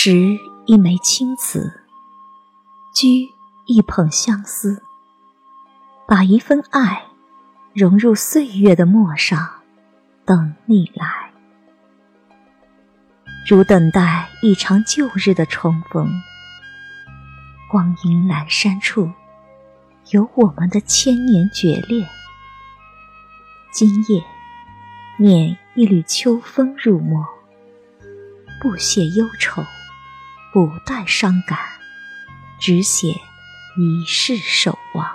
拾一枚青瓷，掬一捧相思，把一份爱融入岁月的陌上，等你来，如等待一场旧日的重逢。光阴阑珊处，有我们的千年决裂。今夜，念一缕秋风入墨，不写忧愁，不带伤感，只写一世守望。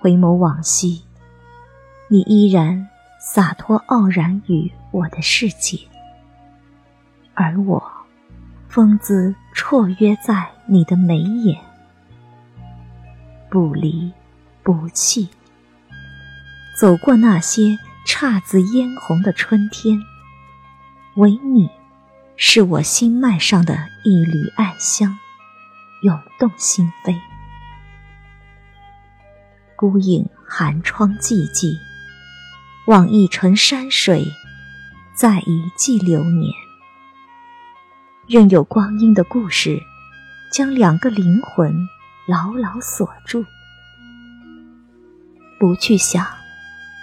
回眸往昔，你依然。洒脱傲然于我的世界，而我风姿绰约在你的眉眼，不离不弃。走过那些姹紫嫣红的春天，唯你是我心脉上的一缕暗香，涌动心扉。孤影寒窗寂寂。望一程山水，再一季流年，任有光阴的故事，将两个灵魂牢牢锁住。不去想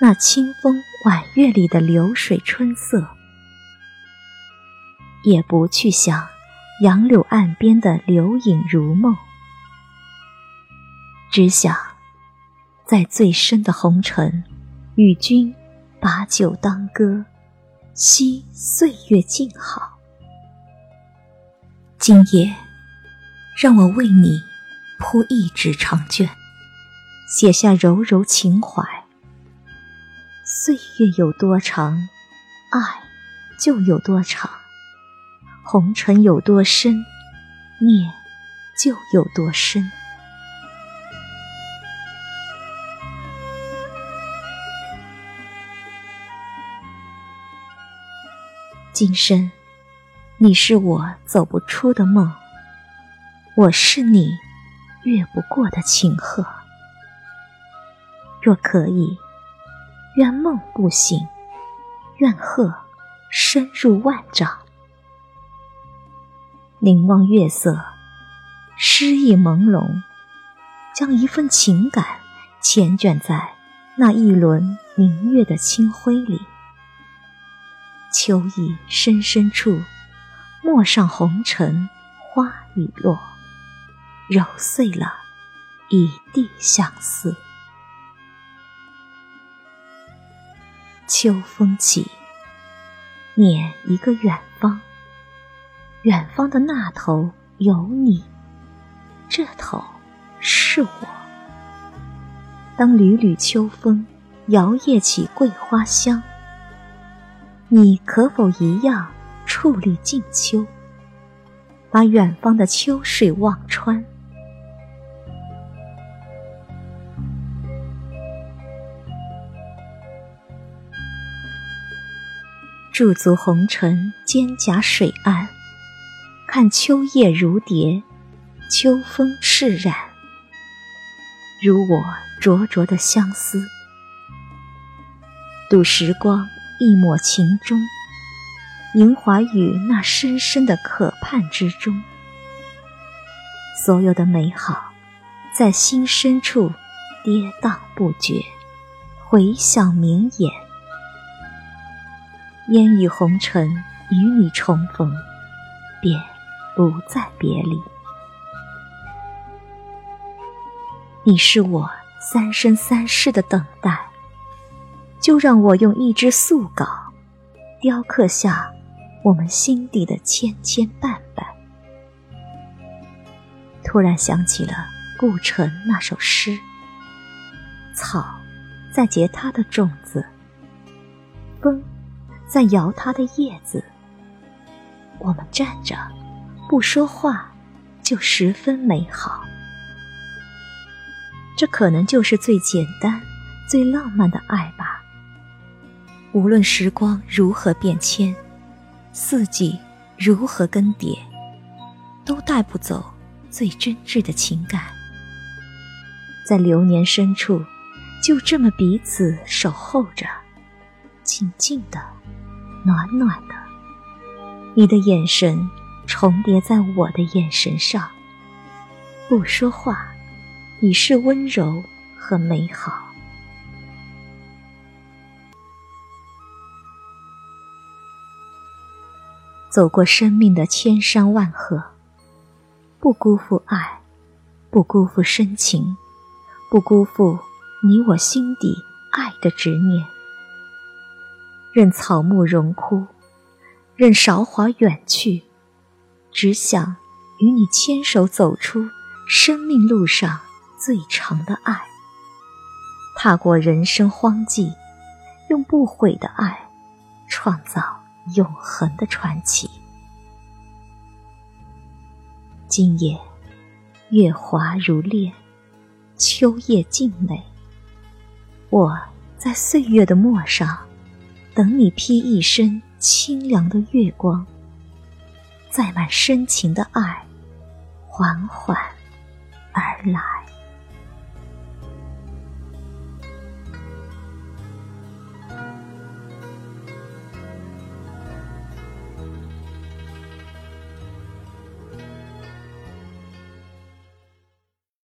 那清风晚月里的流水春色，也不去想杨柳岸边的流影如梦，只想在最深的红尘与君。把酒当歌，惜岁月静好。今夜，让我为你铺一纸长卷，写下柔柔情怀。岁月有多长，爱就有多长；红尘有多深，念就有多深。今生，你是我走不出的梦，我是你越不过的情河。若可以，愿梦不醒，愿鹤深入万丈。凝望月色，诗意朦胧，将一份情感缱绻在那一轮明月的清辉里。秋意深深处，陌上红尘，花已落，揉碎了一地相思。秋风起，念一个远方，远方的那头有你，这头是我。当缕缕秋风摇曳起桂花香。你可否一样矗立静秋，把远方的秋水望穿？驻足红尘蒹葭水岸，看秋叶如蝶，秋风释然，如我灼灼的相思，度时光。一抹情衷，凝怀于那深深的渴盼之中。所有的美好，在心深处跌宕不绝，回响绵延。烟雨红尘，与你重逢，便不再别离。你是我三生三世的等待。就让我用一支素稿，雕刻下我们心底的千千绊绊。突然想起了顾城那首诗：“草在结它的种子，风在摇它的叶子。我们站着不说话，就十分美好。这可能就是最简单、最浪漫的爱吧。”无论时光如何变迁，四季如何更迭，都带不走最真挚的情感。在流年深处，就这么彼此守候着，静静的，暖暖的。你的眼神重叠在我的眼神上，不说话，已是温柔和美好。走过生命的千山万壑，不辜负爱，不辜负深情，不辜负你我心底爱的执念。任草木荣枯，任韶华远去，只想与你牵手走出生命路上最长的爱，踏过人生荒寂，用不悔的爱创造。永恒的传奇。今夜，月华如练，秋叶静美。我在岁月的陌上，等你披一身清凉的月光，载满深情的爱，缓缓而来。